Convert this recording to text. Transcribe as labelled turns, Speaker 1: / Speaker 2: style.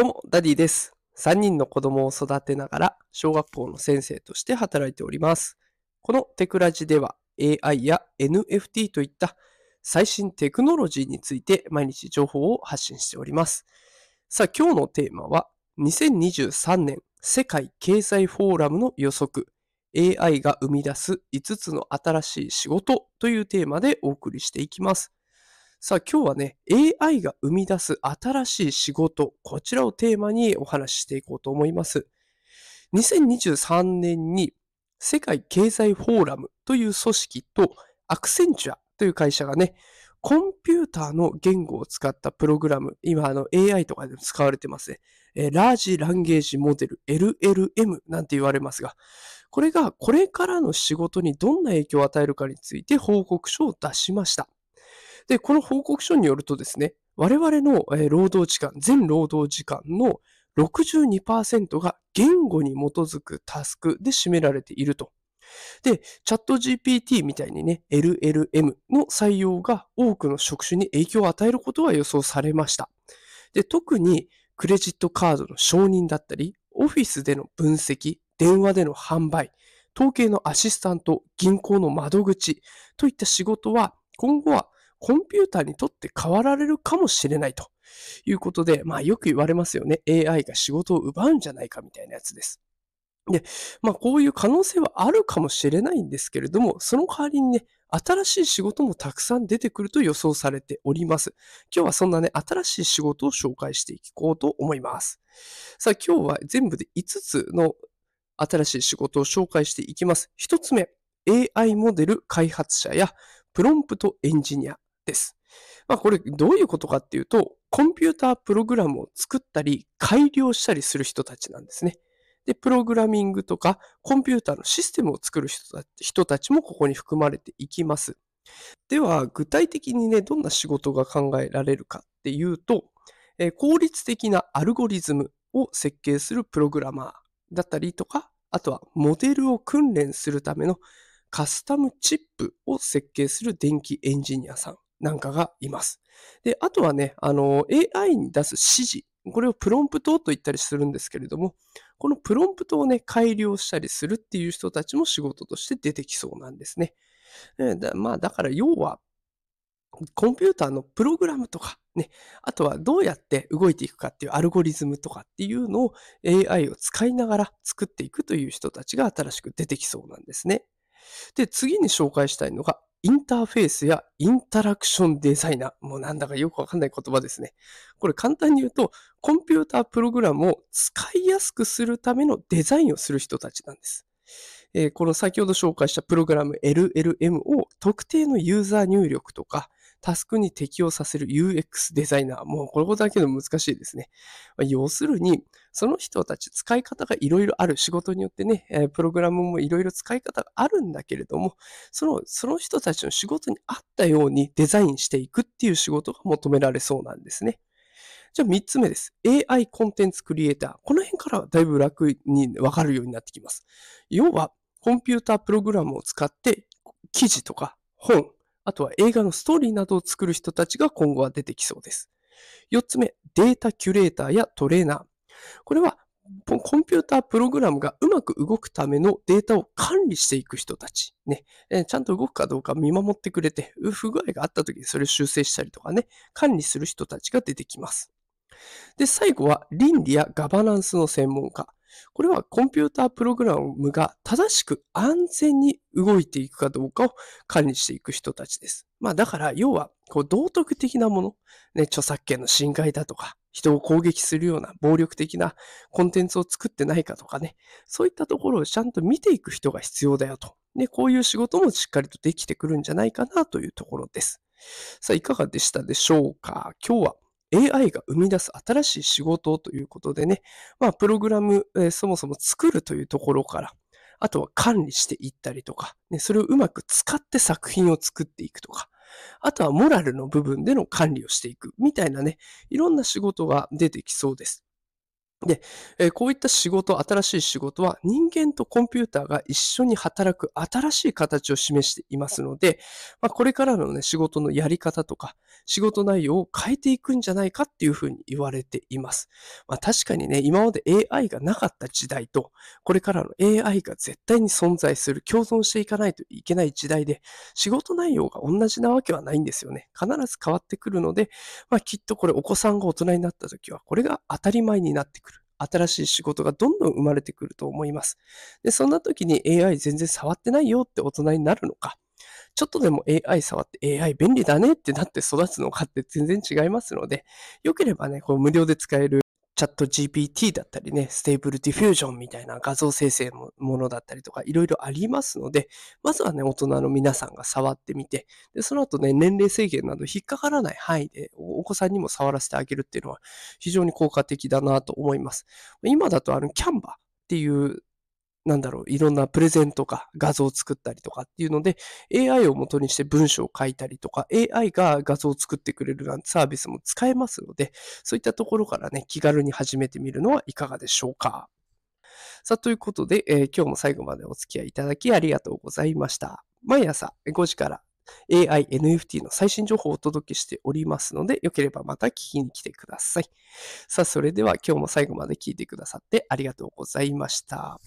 Speaker 1: どうも、ダディです。3人の子供を育てながら、小学校の先生として働いております。このテクラジでは、AI や NFT といった最新テクノロジーについて毎日情報を発信しております。さあ、今日のテーマは、2023年世界経済フォーラムの予測、AI が生み出す5つの新しい仕事というテーマでお送りしていきます。さあ今日はね、AI が生み出す新しい仕事、こちらをテーマにお話ししていこうと思います。2023年に世界経済フォーラムという組織とアクセンチュアという会社がね、コンピューターの言語を使ったプログラム、今あの AI とかでも使われてますね。えーラージランゲージモデル LLM なんて言われますが、これがこれからの仕事にどんな影響を与えるかについて報告書を出しました。で、この報告書によるとですね、我々の労働時間、全労働時間の62%が言語に基づくタスクで占められていると。で、チャット GPT みたいにね、LLM の採用が多くの職種に影響を与えることが予想されました。で、特にクレジットカードの承認だったり、オフィスでの分析、電話での販売、統計のアシスタント、銀行の窓口といった仕事は、今後はコンピューターにとって変わられるかもしれないということで、まあよく言われますよね。AI が仕事を奪うんじゃないかみたいなやつです。で、まあこういう可能性はあるかもしれないんですけれども、その代わりにね、新しい仕事もたくさん出てくると予想されております。今日はそんなね、新しい仕事を紹介していこうと思います。さあ今日は全部で5つの新しい仕事を紹介していきます。1つ目、AI モデル開発者やプロンプトエンジニアです。まあこれどういうことかっていうと、コンピュータープログラムを作ったり改良したりする人たちなんですね。で、プログラミングとかコンピューターのシステムを作る人たちもここに含まれていきます。では、具体的にね、どんな仕事が考えられるかっていうと、えー効率的なアルゴリズムを設計するプログラマーだったりとか、あとはモデルを訓練するためのカスタムチップを設計する電気エンジニアさんなんかがいます。で、あとはね、あの、AI に出す指示、これをプロンプトと言ったりするんですけれども、このプロンプトをね、改良したりするっていう人たちも仕事として出てきそうなんですね。だまあ、だから要は、コンピューターのプログラムとか、ね、あとはどうやって動いていくかっていうアルゴリズムとかっていうのを AI を使いながら作っていくという人たちが新しく出てきそうなんですね。で、次に紹介したいのが、インターフェースやインタラクションデザイナー。もうなんだかよくわかんない言葉ですね。これ簡単に言うと、コンピュータープログラムを使いやすくするためのデザインをする人たちなんです。えーこの先ほど紹介したプログラム LLM を特定のユーザー入力とか、タスクに適用させる UX デザイナー。もうこれだけでも難しいですね。まあ要するに、その人たち使い方がいろいろある仕事によってね、プログラムもいろいろ使い方があるんだけれども、その、その人たちの仕事に合ったようにデザインしていくっていう仕事が求められそうなんですね。じゃあ3つ目です。AI コンテンツクリエイター。この辺からはだいぶ楽にわかるようになってきます。要は、コンピュータープログラムを使って記事とか本、あとは映画のストーリーなどを作る人たちが今後は出てきそうです。4つ目、データキュレーターやトレーナー。これはコンピュータープログラムがうまく動くためのデータを管理していく人たち。ね。ちゃんと動くかどうか見守ってくれて、不具合があった時にそれを修正したりとかね、管理する人たちが出てきます。で、最後は倫理やガバナンスの専門家。これはコンピュータープログラムが正しく安全に動いていくかどうかを管理していく人たちです。まあだから要はこう道徳的なもの、ね、著作権の侵害だとか、人を攻撃するような暴力的なコンテンツを作ってないかとかね、そういったところをちゃんと見ていく人が必要だよと。ね、こういう仕事もしっかりとできてくるんじゃないかなというところです。さあ、いかがでしたでしょうか？今日は AI が生み出す新しい仕事ということでね、まあ、プログラム、えーそもそも作るというところから、あとは管理していったりとか、ね、それをうまく使って作品を作っていくとか、あとはモラルの部分での管理をしていくみたいなね、いろんな仕事が出てきそうです。で、えこういった仕事、新しい仕事は人間とコンピューターが一緒に働く新しい形を示していますので、まあ、これからのね、仕事のやり方とか、仕事内容を変えていくんじゃないかっていうふうに言われています。まあ、確かにね、今まで AI がなかった時代と、これからの AI が絶対に存在する、共存していかないといけない時代で、仕事内容が同じなわけはないんですよね。必ず変わってくるので、まあ、きっとこれお子さんが大人になった時は、これが当たり前になってくる。新しい仕事がどんどん生まれてくると思います。で、そんな時に AI 全然触ってないよって大人になるのか、ちょっとでも AI 触って AI 便利だねってなって育つのかって全然違いますので、よければね、こう無料で使えるチャット GPT だったりね、 Stable Diffusion みたいな画像生成のものだったりとか、いろいろありますので、まずはね、大人の皆さんが触ってみて、で、その後ね、年齢制限など引っかからない範囲でお子さんにも触らせてあげるっていうのは非常に効果的だなと思います。今だとあの、 Canva っていうなんだろう、いろんなプレゼンとか画像を作ったりとかっていうので、AI を元にして文章を書いたりとか、AI が画像を作ってくれるなんてサービスも使えますので、そういったところからね、気軽に始めてみるのはいかがでしょうか。さあ、ということで、えー、今日も最後までお付き合いいただきありがとうございました。毎朝5時から AI、NFT の最新情報をお届けしておりますので、よければまた聞きに来てください。さあ、それでは今日も最後まで聞いてくださってありがとうございました。